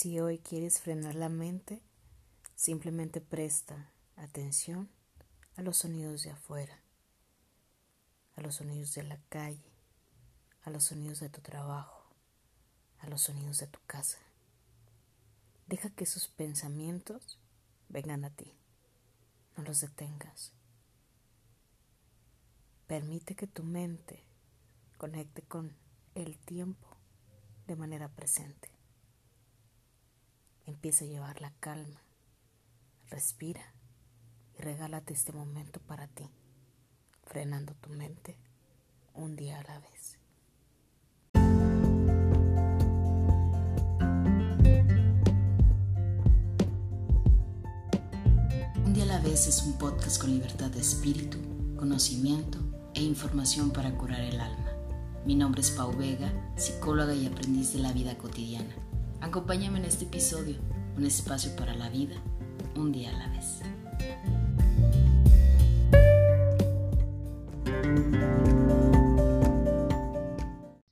Si hoy quieres frenar la mente, simplemente presta atención a los sonidos de afuera, a los sonidos de la calle, a los sonidos de tu trabajo, a los sonidos de tu casa. Deja que esos pensamientos vengan a ti. No los detengas. Permite que tu mente conecte con el tiempo de manera presente. Empieza a llevar la calma. Respira y regálate este momento para ti, frenando tu mente un día a la vez. Un día a la vez es un podcast con libertad de espíritu, conocimiento e información para curar el alma. Mi nombre es Pau Vega, psicóloga y aprendiz de la vida cotidiana. Acompáñame en este episodio, un espacio para la vida, un día a la vez.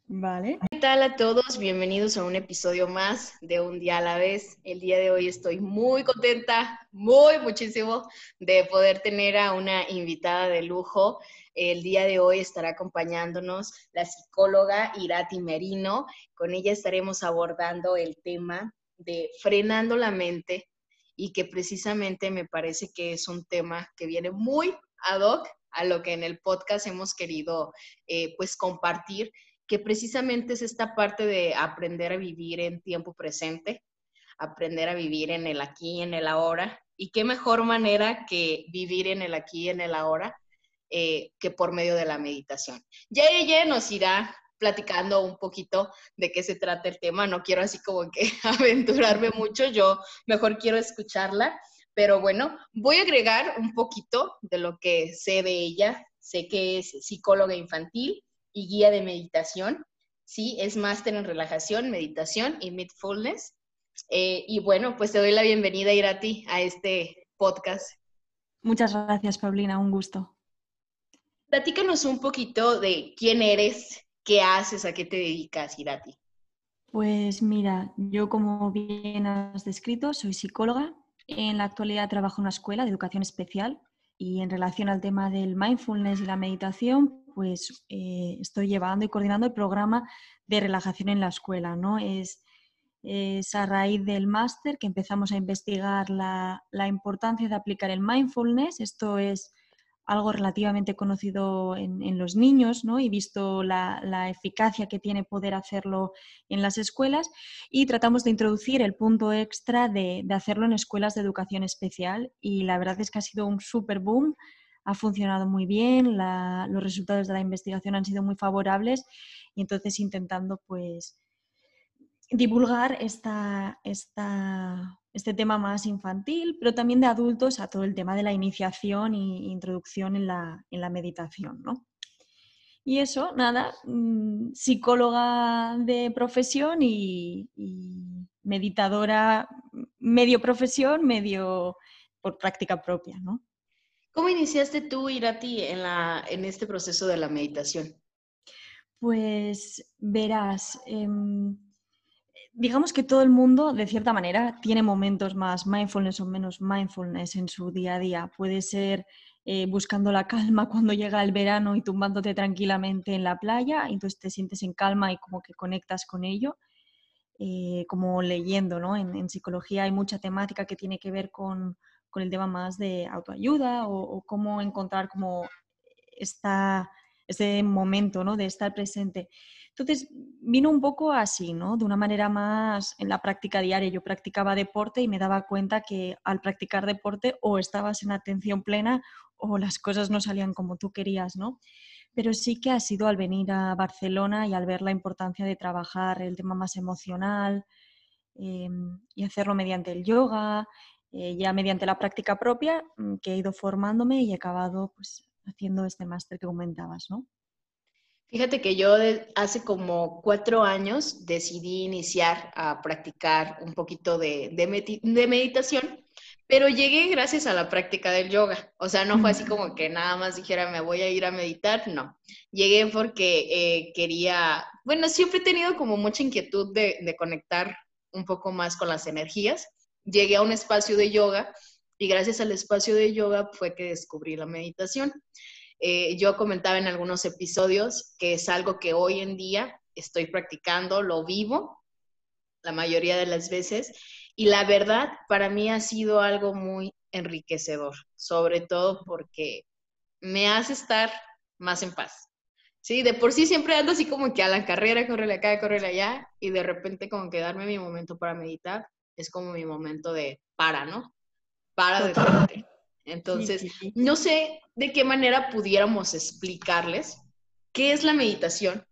Vale. ¿Qué tal a todos? Bienvenidos a un episodio más de Un día a la vez. El día de hoy estoy muy contenta, muy muchísimo de poder tener a una invitada de lujo. El día de hoy estará acompañándonos la psicóloga Irati Merino. Con ella estaremos abordando el tema de frenando la mente y que precisamente me parece que es un tema que viene muy ad hoc a lo que en el podcast hemos querido eh, pues compartir, que precisamente es esta parte de aprender a vivir en tiempo presente, aprender a vivir en el aquí y en el ahora. Y qué mejor manera que vivir en el aquí y en el ahora eh, que por medio de la meditación. Ya ella nos irá platicando un poquito de qué se trata el tema. No quiero así como que aventurarme mucho, yo mejor quiero escucharla. Pero bueno, voy a agregar un poquito de lo que sé de ella. Sé que es psicóloga infantil y guía de meditación. Sí, es máster en relajación, meditación y mindfulness. Eh, y bueno, pues te doy la bienvenida, Irati, a este podcast. Muchas gracias, Paulina, un gusto. Platícanos un poquito de quién eres, qué haces, a qué te dedicas, Irati. Pues mira, yo como bien has descrito, soy psicóloga. En la actualidad trabajo en una escuela de educación especial y en relación al tema del mindfulness y la meditación, pues eh, estoy llevando y coordinando el programa de relajación en la escuela, ¿no? Es, a raíz del máster que empezamos a investigar la, la importancia de aplicar el mindfulness. Esto es algo relativamente conocido en, los niños ¿no? y visto la, eficacia que tiene poder hacerlo en las escuelas y tratamos de introducir el punto extra de, hacerlo en escuelas de educación especial y la verdad es que ha sido un super boom, ha funcionado muy bien, los resultados de la investigación han sido muy favorables y entonces intentando pues divulgar esta, este tema más infantil, pero también de adultos a todo el tema de la iniciación e introducción en la, meditación. ¿no? Y eso, nada, mm, psicóloga de profesión y, meditadora medio profesión, medio por práctica propia. ¿no? ¿Cómo iniciaste tú, Irati, en, la, en este proceso de la meditación? Pues verás, em, digamos que todo el mundo, de cierta manera, tiene momentos más mindfulness o menos mindfulness en su día a día. Puede ser eh, buscando la calma cuando llega el verano y tumbándote tranquilamente en la playa, entonces te sientes en calma y como que conectas con ello. Eh, como leyendo, ¿no? En, psicología hay mucha temática que tiene que ver con, el tema más de autoayuda o, cómo encontrar como esta, ese momento, ¿no? De estar presente. Entonces, vino un poco así, ¿no? De una manera más en la práctica diaria. Yo practicaba deporte y me daba cuenta que al practicar deporte o estabas en atención plena o las cosas no salían como tú querías, ¿no? Pero sí que ha sido al venir a Barcelona y al ver la importancia de trabajar el tema más emocional em, y hacerlo mediante el yoga, eh, ya mediante la práctica propia, mm, que he ido formándome y he acabado pues, haciendo este máster que comentabas, ¿no? Fíjate que yo hace como cuatro años decidí iniciar a practicar un poquito de, meditación, pero llegué gracias a la práctica del yoga. O sea, no fue así como que nada más dijera me voy a ir a meditar, no. Llegué porque eh, quería, bueno, siempre he tenido como mucha inquietud de, conectar un poco más con las energías. Llegué a un espacio de yoga y gracias al espacio de yoga fue que descubrí la meditación. Eh, yo comentaba en algunos episodios que es algo que hoy en día estoy practicando, lo vivo la mayoría de las veces y la verdad para mí ha sido algo muy enriquecedor, sobre todo porque me hace estar más en paz. Sí, de por sí siempre ando así como que a la carrera, correr acá, correr allá, y de repente como que darme mi momento para meditar es como mi momento de para, ¿no? Para de Entonces, no sé de qué manera pudiéramos explicarles qué es la meditación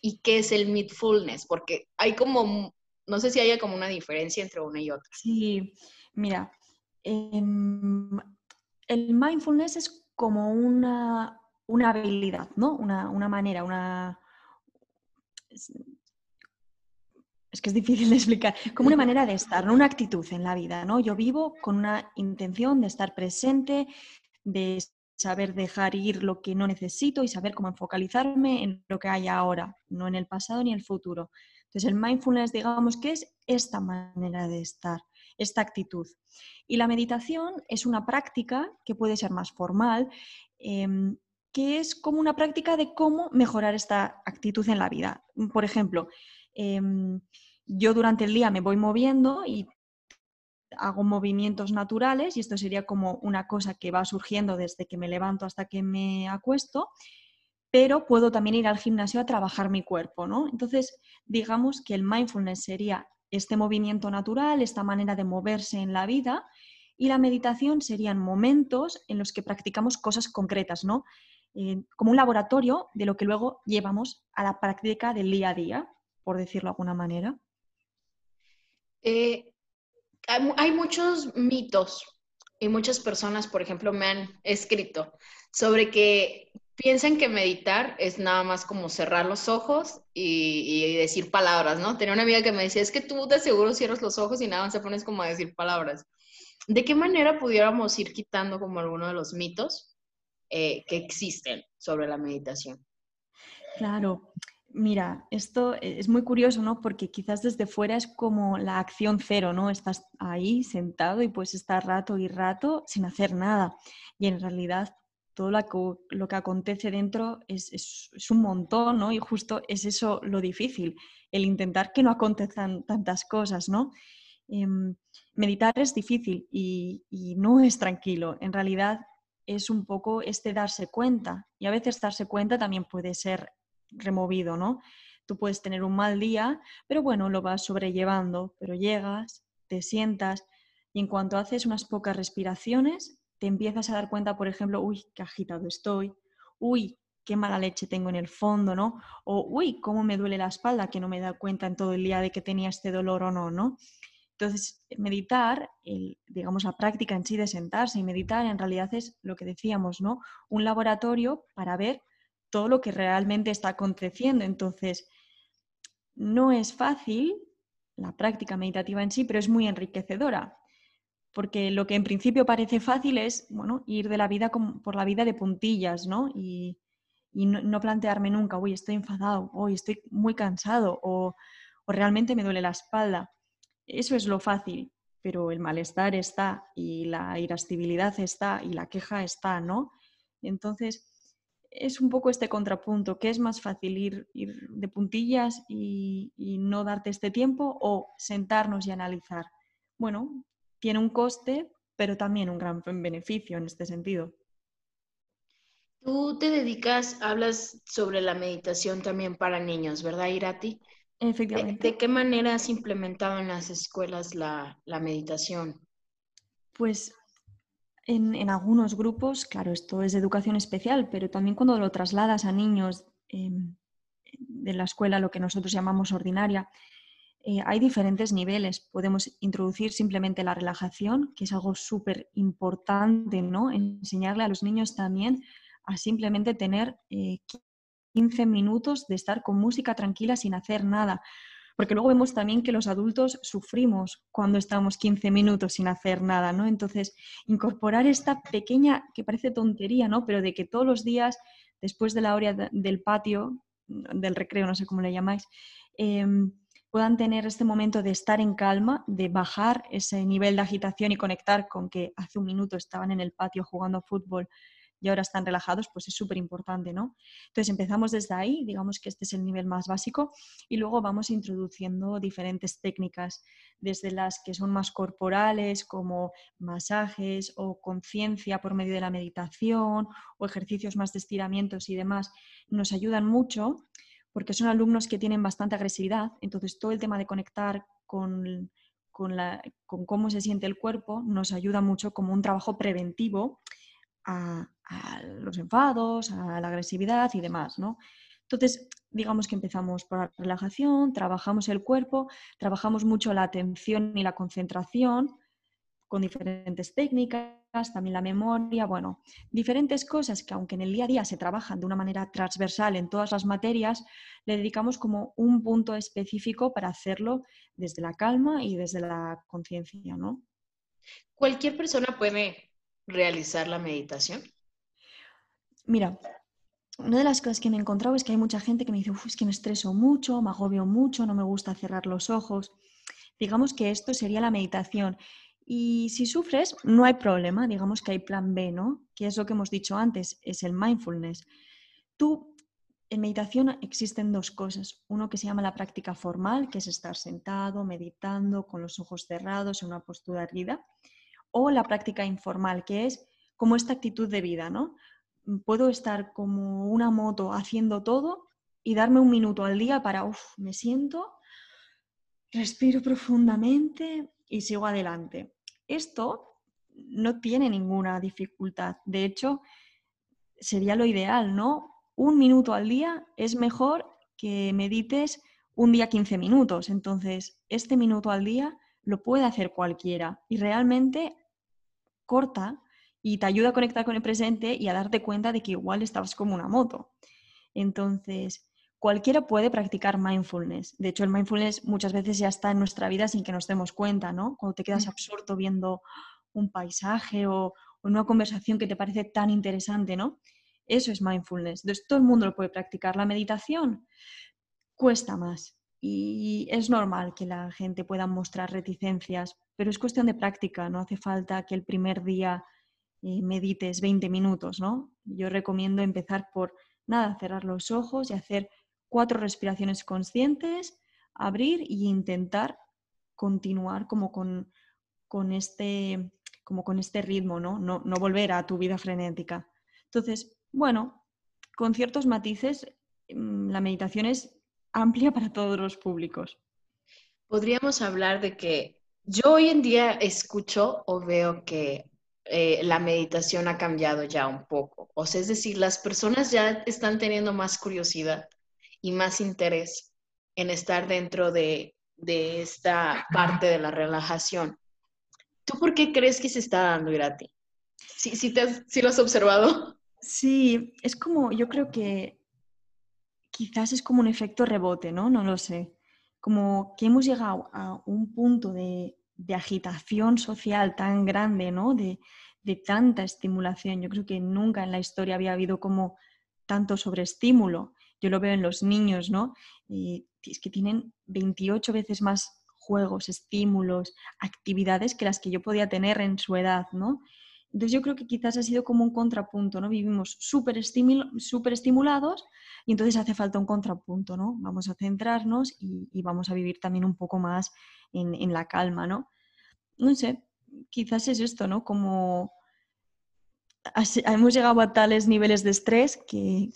y qué es el mindfulness, porque hay como, no sé si haya como una diferencia entre una y otra. Sí, mira, em, el mindfulness es como una, una habilidad, ¿no? Una, manera, una... Es que es difícil de explicar, como una manera de estar, ¿no? una actitud en la vida, ¿no? Yo vivo con una intención de estar presente, de saber dejar ir lo que no necesito y saber cómo focalizarme en lo que hay ahora, no en el pasado ni en el futuro. Entonces, el mindfulness, digamos que es esta manera de estar, esta actitud. Y la meditación es una práctica que puede ser más formal, em, que es como una práctica de cómo mejorar esta actitud en la vida. Por ejemplo, em, yo durante el día me voy moviendo y hago movimientos naturales y esto sería como una cosa que va surgiendo desde que me levanto hasta que me acuesto, pero puedo también ir al gimnasio a trabajar mi cuerpo, ¿no? Entonces, digamos que el mindfulness sería este movimiento natural, esta manera de moverse en la vida y la meditación serían momentos en los que practicamos cosas concretas, ¿no? Eh, como un laboratorio de lo que luego llevamos a la práctica del día a día, por decirlo de alguna manera. Eh, hay muchos mitos y muchas personas, por ejemplo, me han escrito sobre que piensan que meditar es nada más como cerrar los ojos y, y, decir palabras, ¿no? Tenía una amiga que me decía, es que tú de seguro cierras los ojos y nada más te pones como a decir palabras. ¿De qué manera pudiéramos ir quitando como alguno de los mitos eh, que existen sobre la meditación. Claro, Mira, esto es muy curioso, ¿no? Porque quizás desde fuera es como la acción cero, ¿no? Estás ahí sentado y puedes estar rato y rato sin hacer nada. Y en realidad todo lo que, acontece dentro es, un montón, ¿no? Y justo es eso lo difícil, el intentar que no acontezcan tantas cosas, ¿no? Em, meditar es difícil y no es tranquilo. En realidad es un poco este darse cuenta. Y a veces darse cuenta también puede ser removido, ¿no? Tú puedes tener un mal día, pero bueno, lo vas sobrellevando, pero llegas, te sientas y en cuanto haces unas pocas respiraciones, te empiezas a dar cuenta, por ejemplo, uy, qué agitado estoy, uy, qué mala leche tengo en el fondo, ¿no? O uy, cómo me duele la espalda, que no me da cuenta en todo el día de que tenía este dolor o no, ¿no? Entonces, meditar, digamos, la práctica en sí de sentarse y meditar en realidad es lo que decíamos, ¿no? Un laboratorio para ver todo lo que realmente está aconteciendo. Entonces, no es fácil la práctica meditativa en sí, pero es muy enriquecedora, porque lo que en principio parece fácil es, bueno, ir de la vida por la vida de puntillas, ¿no? Y, no, plantearme nunca, uy, estoy enfadado, hoy estoy muy cansado, o realmente me duele la espalda. Eso es lo fácil, pero el malestar está y la irascibilidad está y la queja está, ¿no? Entonces, es un poco este contrapunto, ¿qué es más fácil ir, ir de puntillas y, no darte este tiempo o sentarnos y analizar? Bueno, tiene un coste, pero también un gran beneficio en este sentido. Tú te dedicas, hablas sobre la meditación también para niños, ¿verdad, Irati? Efectivamente. ¿De, qué manera has implementado en las escuelas la, meditación? Pues en, algunos grupos, claro, esto es educación especial, pero también cuando lo trasladas a niños em, de la escuela, lo que nosotros llamamos ordinaria, eh, hay diferentes niveles. Podemos introducir simplemente la relajación, que es algo súper importante, ¿no? Enseñarle a los niños también a simplemente tener eh, 15 minutos de estar con música tranquila sin hacer nada. Porque luego vemos también que los adultos sufrimos cuando estamos 15 minutos sin hacer nada, ¿no? Entonces, incorporar esta pequeña, que parece tontería, ¿no? Pero de que todos los días, después de la hora del patio, del recreo, no sé cómo le llamáis, em, puedan tener este momento de estar en calma, de bajar ese nivel de agitación y conectar con que hace un minuto estaban en el patio jugando fútbol y ahora están relajados, pues es súper importante, ¿no? Entonces empezamos desde ahí, digamos que este es el nivel más básico, y luego vamos introduciendo diferentes técnicas, desde las que son más corporales, como masajes o conciencia por medio de la meditación o ejercicios más de estiramientos y demás, nos ayudan mucho porque son alumnos que tienen bastante agresividad, entonces todo el tema de conectar con, con, con cómo se siente el cuerpo nos ayuda mucho como un trabajo preventivo a, los enfados, a la agresividad y demás, ¿no? Entonces, digamos que empezamos por la relajación, trabajamos el cuerpo, trabajamos mucho la atención y la concentración con diferentes técnicas, también la memoria, bueno, diferentes cosas que aunque en el día a día se trabajan de una manera transversal en todas las materias, le dedicamos como un punto específico para hacerlo desde la calma y desde la conciencia, ¿no? Cualquier persona puede realizar la meditación? Mira, una de las cosas que me he encontrado es que hay mucha gente que me dice, es que me estreso mucho, me agobio mucho, no me gusta cerrar los ojos. Digamos que esto sería la meditación. Y si sufres, no hay problema, digamos que hay plan B, ¿no? Que es lo que hemos dicho antes, es el mindfulness. Tú, en meditación existen dos cosas. Uno que se llama la práctica formal, que es estar sentado, meditando, con los ojos cerrados, en una postura erguida o la práctica informal, que es como esta actitud de vida, ¿no? Puedo estar como una moto haciendo todo y darme un minuto al día para, uff, me siento, respiro profundamente y sigo adelante. Esto no tiene ninguna dificultad. De hecho, sería lo ideal, ¿no? Un minuto al día es mejor que medites un día 15 minutos. Entonces, este minuto al día lo puede hacer cualquiera y realmente corta y te ayuda a conectar con el presente y a darte cuenta de que igual estabas como una moto. Entonces, cualquiera puede practicar mindfulness. De hecho, el mindfulness muchas veces ya está en nuestra vida sin que nos demos cuenta, ¿no? Cuando te quedas absorto viendo un paisaje o, una conversación que te parece tan interesante, ¿no? Eso es mindfulness. Entonces, todo el mundo lo puede practicar. La meditación cuesta más y es normal que la gente pueda mostrar reticencias pero es cuestión de práctica, no hace falta que el primer día eh, medites 20 minutos, ¿no? Yo recomiendo empezar por, nada, cerrar los ojos y hacer cuatro respiraciones conscientes, abrir e intentar continuar como con, con, este, como con este ritmo, ¿no? ¿no? No volver a tu vida frenética. Entonces, bueno, con ciertos matices, mm, la meditación es amplia para todos los públicos. Podríamos hablar de que yo hoy en día escucho o veo que eh, la meditación ha cambiado ya un poco. O sea, es decir, las personas ya están teniendo más curiosidad y más interés en estar dentro de, esta parte de la relajación. ¿Tú por qué crees que se está dando, Irati? ¿Sí, sí, te ¿Sí lo has observado? Sí, es como, yo creo que quizás es como un efecto rebote, ¿no? No lo sé como que hemos llegado a un punto de, agitación social tan grande, ¿no? De, tanta estimulación. Yo creo que nunca en la historia había habido como tanto sobreestímulo. Yo lo veo en los niños, ¿no? es que tienen 28 veces más juegos, estímulos, actividades que las que yo podía tener en su edad, ¿no? Entonces yo creo que quizás ha sido como un contrapunto, ¿no? Vivimos súper estimulados y entonces hace falta un contrapunto, ¿no? Vamos a centrarnos y, vamos a vivir también un poco más en, la calma, ¿no? No sé, quizás es esto, ¿no? Como hemos llegado a tales niveles de estrés que,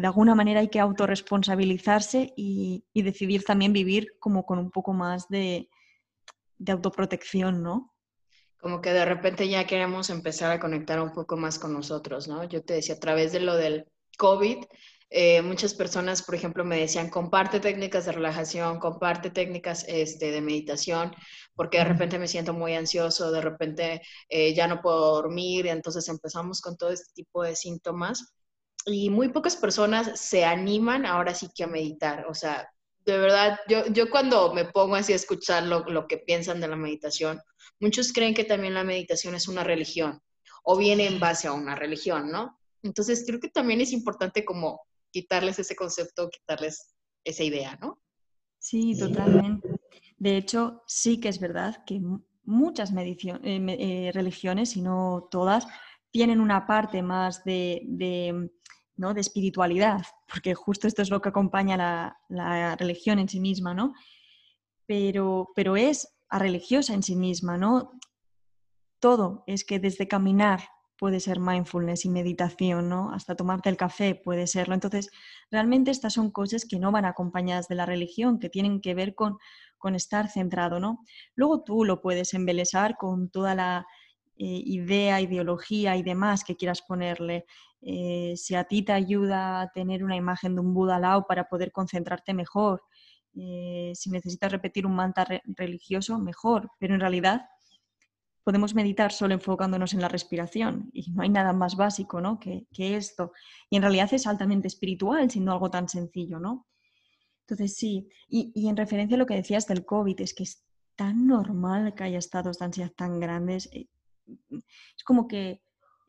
de alguna manera hay que autorresponsabilizarse y, y decidir también vivir como con un poco más de, de autoprotección, ¿no? Como que de repente ya queremos empezar a conectar un poco más con nosotros, ¿no? Yo te decía, a través de lo del COVID, eh, muchas personas, por ejemplo, me decían, comparte técnicas de relajación, comparte técnicas este, de meditación, porque de repente me siento muy ansioso, de repente eh, ya no puedo dormir, y entonces empezamos con todo este tipo de síntomas. Y muy pocas personas se animan ahora sí que a meditar. O sea, de verdad, yo, yo cuando me pongo así a escuchar lo, lo que piensan de la meditación, muchos creen que también la meditación es una religión o viene en base a una religión, ¿no? Entonces creo que también es importante como quitarles ese concepto, quitarles esa idea, ¿no? Sí, totalmente. De hecho, sí que es verdad que muchas eh, eh, religiones, si no todas, tienen una parte más de, ¿no? de espiritualidad, porque justo esto es lo que acompaña la, la religión en sí misma, ¿no? Pero, pero es a religiosa en sí misma, ¿no? Todo es que desde caminar puede ser mindfulness y meditación, ¿no? Hasta tomarte el café puede serlo. Entonces, realmente estas son cosas que no van acompañadas de la religión, que tienen que ver con, con estar centrado, ¿no? Luego tú lo puedes embelesar con toda la eh, idea, ideología y demás que quieras ponerle. Eh, si a ti te ayuda a tener una imagen de un Buda Lao para poder concentrarte mejor, eh, si necesitas repetir un mantra religioso, mejor, pero en realidad podemos meditar solo enfocándonos en la respiración y no hay nada más básico ¿no? que, esto. Y en realidad es altamente espiritual, siendo algo tan sencillo, ¿no? Entonces sí, y, en referencia a lo que decías del COVID, es que es tan normal que haya estados de ansiedad tan grandes. Eh, es como que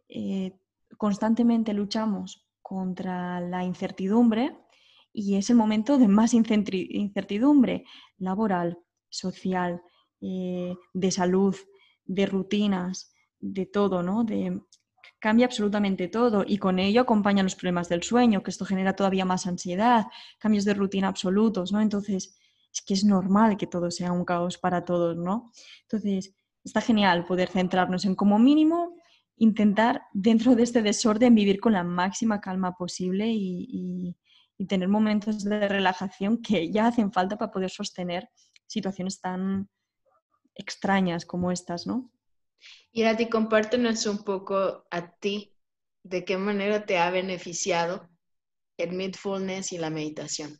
eh, constantemente luchamos contra la incertidumbre y es el momento de más incertidumbre laboral, social, eh, de salud, de rutinas, de todo, ¿no? Cambia absolutamente todo y con ello acompañan los problemas del sueño, que esto genera todavía más ansiedad, cambios de rutina absolutos, ¿no? Entonces, es que es normal que todo sea un caos para todos, ¿no? Entonces, está genial poder centrarnos en como mínimo intentar dentro de este desorden vivir con la máxima calma posible y tener momentos de relajación que ya hacen falta para poder sostener situaciones tan extrañas como estas, ¿no? Y a ti, compártenos un poco a ti, de qué manera te ha beneficiado el mindfulness y la meditación.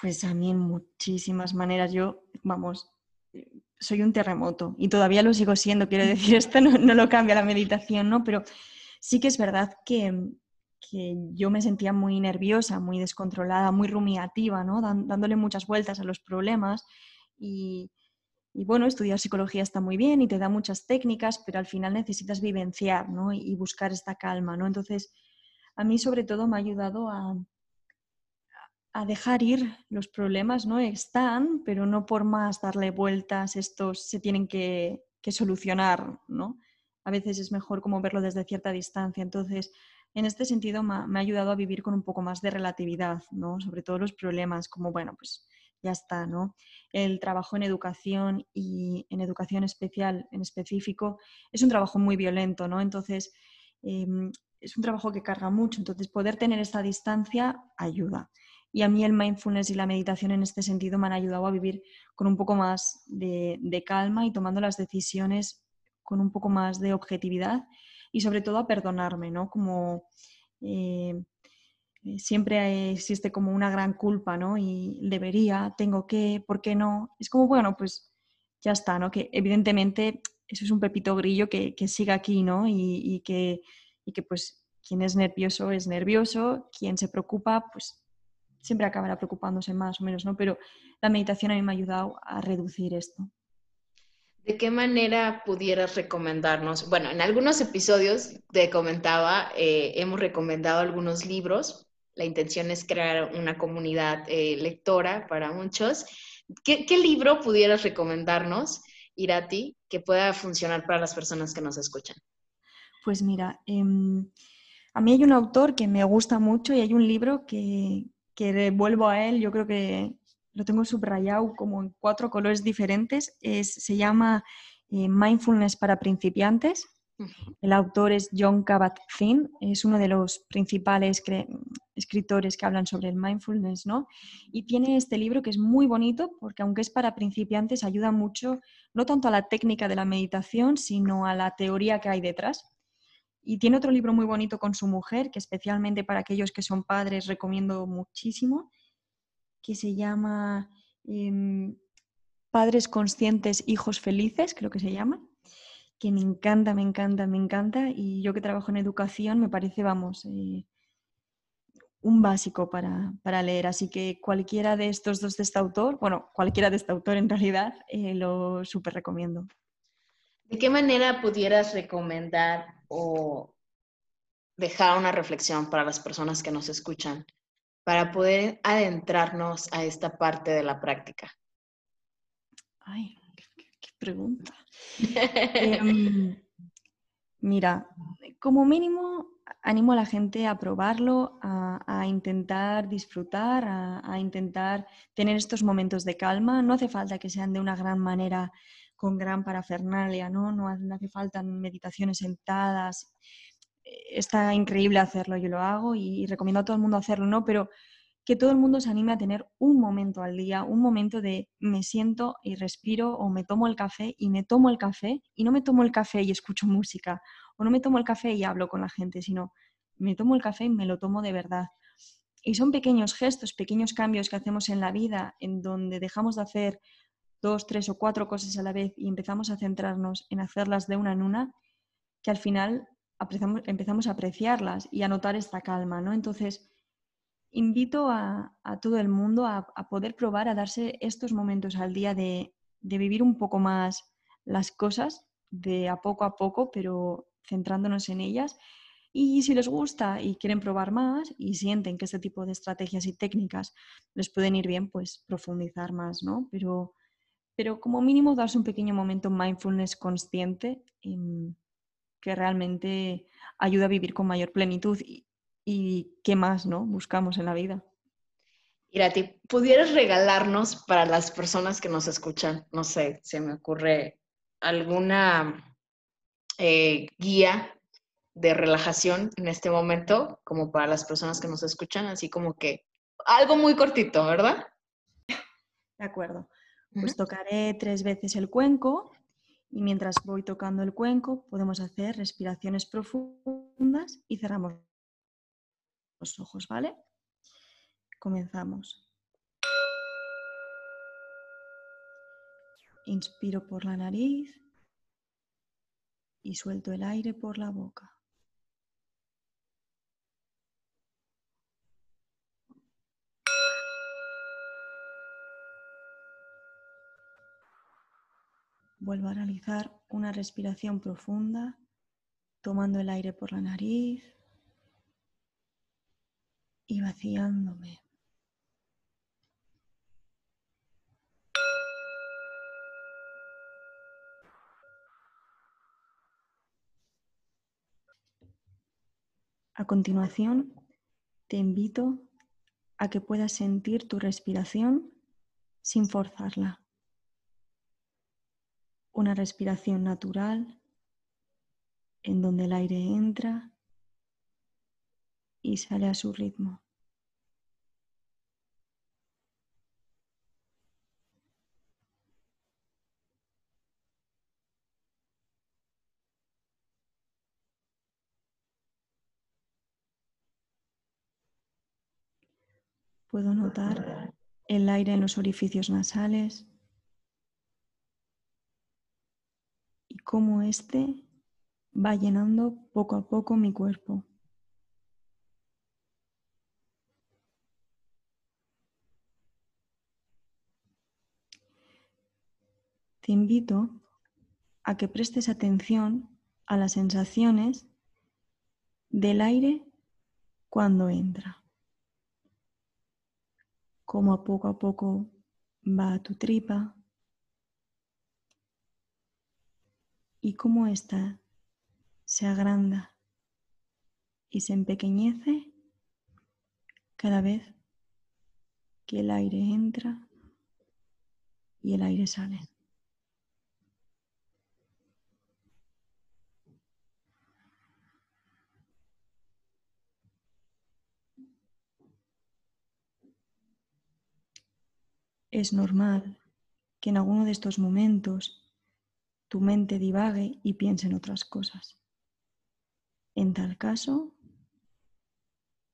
Pues a mí en muchísimas maneras. Yo, vamos, soy un terremoto y todavía lo sigo siendo, quiero decir, esto no, no lo cambia la meditación, ¿no? Pero sí que es verdad que, que yo me sentía muy nerviosa, muy descontrolada, muy rumiativa, ¿no? dándole muchas vueltas a los problemas y, bueno, estudiar psicología está muy bien y te da muchas técnicas, pero al final necesitas vivenciar ¿no? y buscar esta calma. ¿no? Entonces, a mí sobre todo me ha ayudado a, a dejar ir los problemas, ¿no? Están, pero no por más darle vueltas, estos se tienen que, que solucionar, ¿no? A veces es mejor como verlo desde cierta distancia. Entonces, en este sentido me ha, ayudado a vivir con un poco más de relatividad, ¿no? Sobre todo los problemas, como, bueno, pues ya está, ¿no? El trabajo en educación y en educación especial en específico es un trabajo muy violento, ¿no? Entonces, em, es un trabajo que carga mucho, entonces poder tener esta distancia ayuda. Y a mí el mindfulness y la meditación en este sentido me han ayudado a vivir con un poco más de, calma y tomando las decisiones con un poco más de objetividad y sobre todo a perdonarme, ¿no? Como eh, eh, siempre existe como una gran culpa, ¿no? Y debería, tengo que, ¿por qué no? Es como, bueno, pues ya está, ¿no? Que evidentemente eso es un pepito grillo que, que siga aquí, ¿no? Y, que, y que pues quien es nervioso es nervioso, quien se preocupa, pues siempre acabará preocupándose más o menos, ¿no? Pero la meditación a mí me ha ayudado a reducir esto. ¿De qué manera pudieras recomendarnos? Bueno, en algunos episodios te comentaba, eh, hemos recomendado algunos libros la intención es crear una comunidad eh, lectora para muchos. ¿Qué, libro pudieras recomendarnos, Irati, que pueda funcionar para las personas que nos escuchan? Pues mira, em, a mí hay un autor que me gusta mucho y hay un libro que, que vuelvo a él, yo creo que lo tengo subrayado como en cuatro colores diferentes, es, se llama eh, Mindfulness para principiantes el autor es John Kabat-Zinn, es uno de los principales escritores que hablan sobre el mindfulness, ¿no? Y tiene este libro que es muy bonito porque aunque es para principiantes ayuda mucho no tanto a la técnica de la meditación, sino a la teoría que hay detrás. Y tiene otro libro muy bonito con su mujer, que especialmente para aquellos que son padres recomiendo muchísimo, que se llama em, Padres conscientes, hijos felices, creo que se llama que me encanta, me encanta, me encanta. Y yo que trabajo en educación me parece, vamos, eh, un básico para, leer. Así que cualquiera de estos dos de este autor, bueno, cualquiera de este autor en realidad, eh, lo súper recomiendo. ¿De qué manera pudieras recomendar o dejar una reflexión para las personas que nos escuchan para poder adentrarnos a esta parte de la práctica? Ay, qué, pregunta. Em, mira, como mínimo animo a la gente a probarlo, a, intentar disfrutar, a, intentar tener estos momentos de calma. No hace falta que sean de una gran manera con gran parafernalia, ¿no? No hace falta meditaciones sentadas. Está increíble hacerlo, yo lo hago y recomiendo a todo el mundo hacerlo, ¿no? Pero que todo el mundo se anime a tener un momento al día, un momento de me siento y respiro o me tomo el café y me tomo el café y no me tomo el café y escucho música o no me tomo el café y hablo con la gente, sino me tomo el café y me lo tomo de verdad. Y son pequeños gestos, pequeños cambios que hacemos en la vida en donde dejamos de hacer dos, tres o cuatro cosas a la vez y empezamos a centrarnos en hacerlas de una en una, que al final empezamos a apreciarlas y a notar esta calma, ¿no? Entonces, invito a, todo el mundo a, poder probar a darse estos momentos al día de, vivir un poco más las cosas de a poco a poco, pero centrándonos en ellas. Y si les gusta y quieren probar más y sienten que este tipo de estrategias y técnicas les pueden ir bien, pues profundizar más, ¿no? Pero, pero como mínimo darse un pequeño momento mindfulness consciente que realmente ayuda a vivir con mayor plenitud y qué más ¿no? buscamos en la vida. Irati, ¿pudieras regalarnos para las personas que nos escuchan, no sé, se me ocurre alguna eh, guía de relajación en este momento, como para las personas que nos escuchan, así como que algo muy cortito, ¿verdad? De acuerdo. Pues tocaré tres veces el cuenco y mientras voy tocando el cuenco podemos hacer respiraciones profundas y cerramos los ojos, ¿vale? Comenzamos. Inspiro por la nariz y suelto el aire por la boca. Vuelvo a realizar una respiración profunda, tomando el aire por la nariz y vaciándome. A continuación, te invito a que puedas sentir tu respiración sin forzarla. Una respiración natural en donde el aire entra y sale a su ritmo. Puedo notar el aire en los orificios nasales cómo éste va llenando poco a poco mi cuerpo. te invito a que prestes atención a las sensaciones del aire cuando entra. Cómo a poco a poco va tu tripa y cómo ésta se agranda y se empequeñece cada vez que el aire entra y el aire sale. Es normal que en alguno de estos momentos tu mente divague y piense en otras cosas. En tal caso,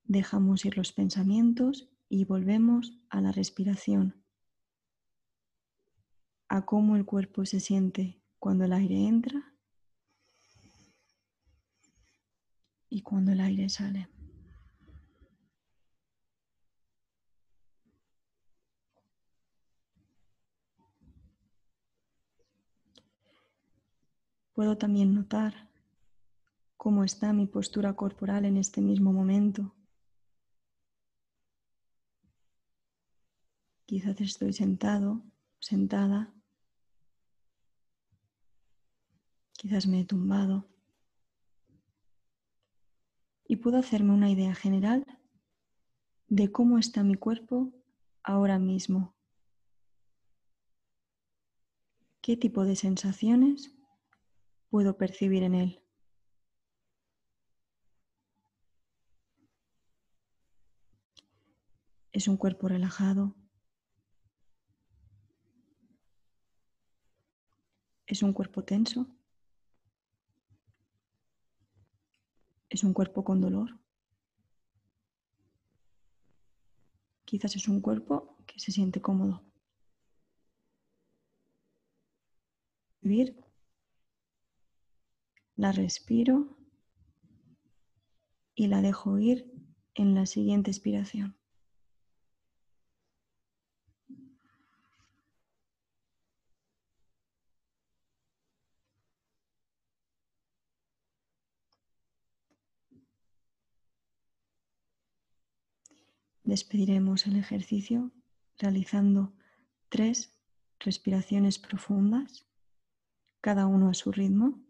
dejamos ir los pensamientos y volvemos a la respiración, a cómo el cuerpo se siente cuando el aire entra y cuando el aire sale. Puedo también notar cómo está mi postura corporal en este mismo momento. Quizás estoy sentado, sentada. Quizás me he tumbado. Y puedo hacerme una idea general de cómo está mi cuerpo ahora mismo. ¿Qué tipo de sensaciones puedo percibir en él? Es un cuerpo relajado. Es un cuerpo tenso. Es un cuerpo con dolor. Quizás es un cuerpo que se siente cómodo. Vivir. La respiro y la dejo ir en la siguiente expiración. Despediremos el ejercicio realizando tres respiraciones profundas, cada uno a su ritmo.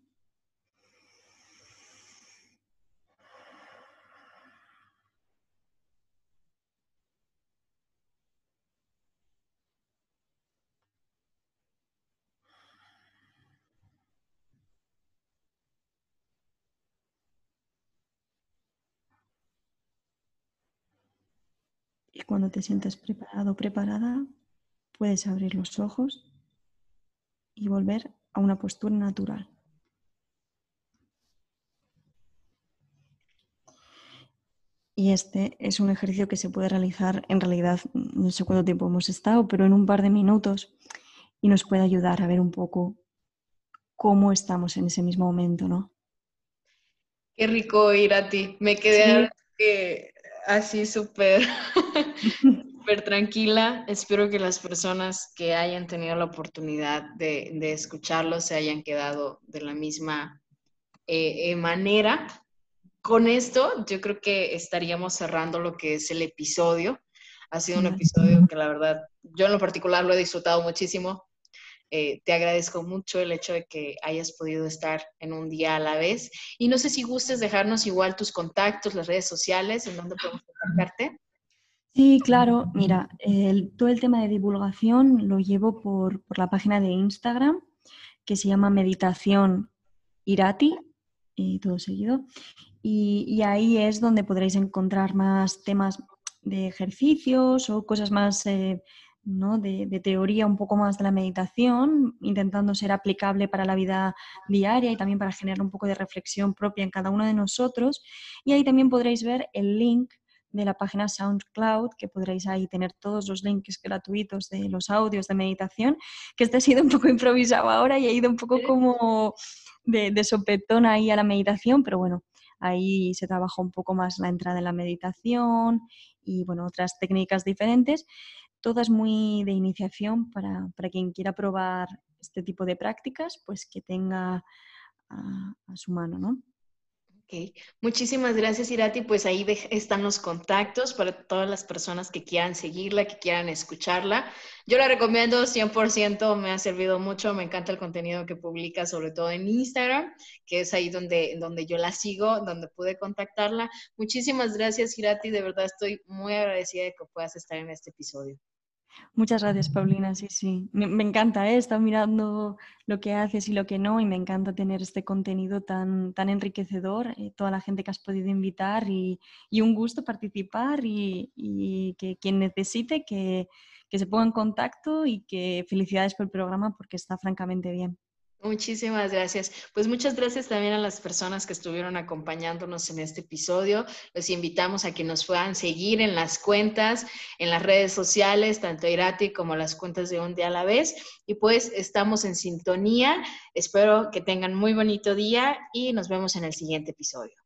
Cuando te sientas preparado o preparada, puedes abrir los ojos y volver a una postura natural. Y este es un ejercicio que se puede realizar en realidad, no sé cuánto tiempo hemos estado, pero en un par de minutos y nos puede ayudar a ver un poco cómo estamos en ese mismo momento, ¿no? Qué rico ir a ti. Me quedé así súper, súper tranquila. Espero que las personas que hayan tenido la oportunidad de, escucharlo se hayan quedado de la misma eh, eh, manera. Con esto, yo creo que estaríamos cerrando lo que es el episodio. Ha sido un episodio que la verdad, yo en lo particular lo he disfrutado muchísimo. Eh, te agradezco mucho el hecho de que hayas podido estar en un día a la vez. Y no sé si gustes dejarnos igual tus contactos, las redes sociales, en donde podemos contactarte. Sí, claro. Mira, todo el tema de divulgación lo llevo por, la página de Instagram que se llama Meditación Irati, y todo seguido. Y, ahí es donde podréis encontrar más temas de ejercicios o cosas más eh, de, teoría un poco más de la meditación, intentando ser aplicable para la vida diaria y también para generar un poco de reflexión propia en cada uno de nosotros. Y ahí también podréis ver el link de la página SoundCloud, que podréis ahí tener todos los links gratuitos de los audios de meditación, que este ha sido un poco improvisado ahora y ha ido un poco como de, de sopetón ahí a la meditación, pero bueno, ahí se trabaja un poco más la entrada en la meditación y bueno, otras técnicas diferentes todas muy de iniciación para, quien quiera probar este tipo de prácticas, pues que tenga a, su mano, ¿no? Muchísimas gracias, Irati. Pues ahí están los contactos para todas las personas que quieran seguirla, que quieran escucharla. Yo la recomiendo 100%, me ha servido mucho, me encanta el contenido que publica, sobre todo en Instagram, que es ahí donde, donde yo la sigo, donde pude contactarla. Muchísimas gracias, Irati. De verdad estoy muy agradecida de que puedas estar en este episodio. Muchas gracias, Paulina. Sí, sí. Me, encanta, ¿eh? estar mirando lo que haces y lo que no, y me encanta tener este contenido tan, tan enriquecedor, eh, toda la gente que has podido invitar y, un gusto participar y, que quien necesite que, que se ponga en contacto y que felicidades por el programa porque está francamente bien. Muchísimas gracias. Pues muchas gracias también a las personas que estuvieron acompañándonos en este episodio. Los invitamos a que nos puedan seguir en las cuentas, en las redes sociales, tanto Irati como las cuentas de Un Día a la Vez. Y pues estamos en sintonía. Espero que tengan muy bonito día y nos vemos en el siguiente episodio.